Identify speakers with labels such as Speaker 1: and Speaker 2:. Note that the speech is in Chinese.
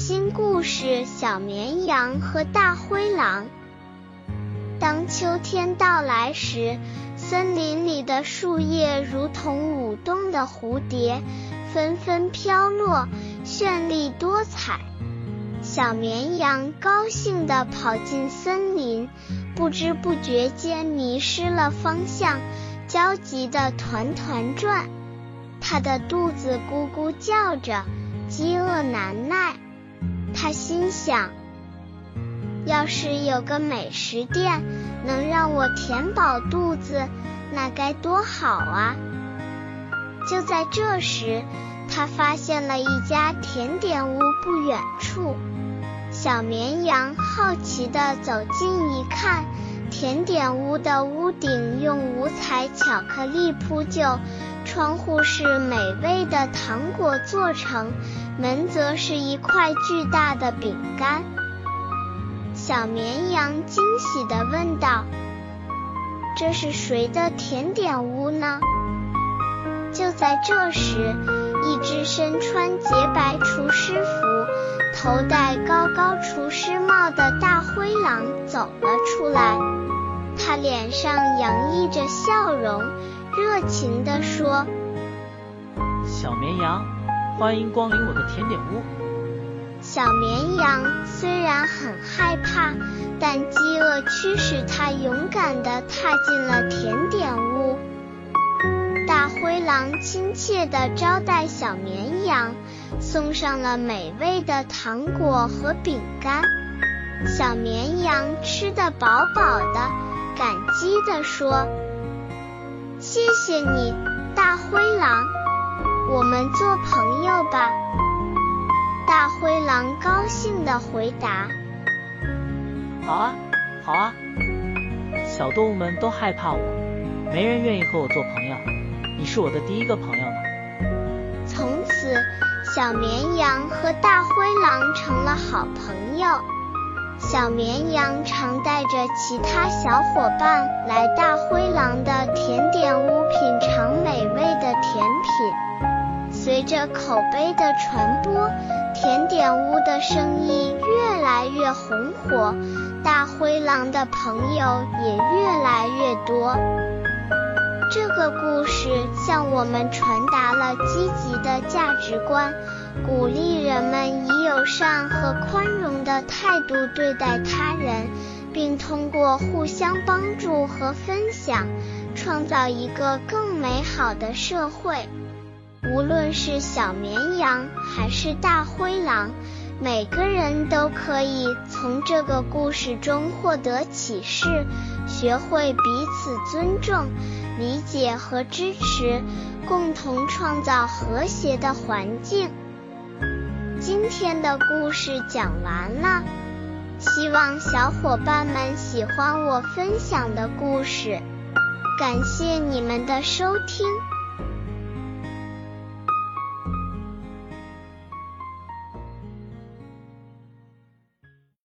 Speaker 1: 新故事：小绵羊和大灰狼。当秋天到来时，森林里的树叶如同舞动的蝴蝶，纷纷飘落，绚丽多彩。小绵羊高兴地跑进森林，不知不觉间迷失了方向，焦急地团团转。它的肚子咕咕叫着，饥饿难耐。他心想，要是有个美食店能让我填饱肚子，那该多好啊！就在这时，他发现了一家甜点屋不远处。小绵羊好奇地走近一看，甜点屋的屋顶用五彩巧克力铺就，窗户是美味的糖果做成。门则是一块巨大的饼干。小绵羊惊喜地问道：“这是谁的甜点屋呢？”就在这时，一只身穿洁白厨师服、头戴高高厨师帽的大灰狼走了出来。他脸上洋溢着笑容，热情地说：“
Speaker 2: 小绵羊。”欢迎光临我的甜点屋。
Speaker 1: 小绵羊虽然很害怕，但饥饿驱使它勇敢地踏进了甜点屋。大灰狼亲切地招待小绵羊，送上了美味的糖果和饼干。小绵羊吃得饱饱的，感激地说：“谢谢你，大灰狼。”我们做朋友吧，大灰狼高兴地回答。
Speaker 2: 好啊，好啊，小动物们都害怕我，没人愿意和我做朋友。你是我的第一个朋友呢。
Speaker 1: 从此，小绵羊和大灰狼成了好朋友。小绵羊常带着其他小伙伴来大灰狼的甜点屋品尝美味的甜品。随着口碑的传播，甜点屋的生意越来越红火，大灰狼的朋友也越来越多。这个故事向我们传达了积极的价值观，鼓励人们以友善和宽容的态度对待他人，并通过互相帮助和分享，创造一个更美好的社会。无论是小绵羊还是大灰狼，每个人都可以从这个故事中获得启示，学会彼此尊重、理解和支持，共同创造和谐的环境。今天的故事讲完了，希望小伙伴们喜欢我分享的故事。感谢你们的收听。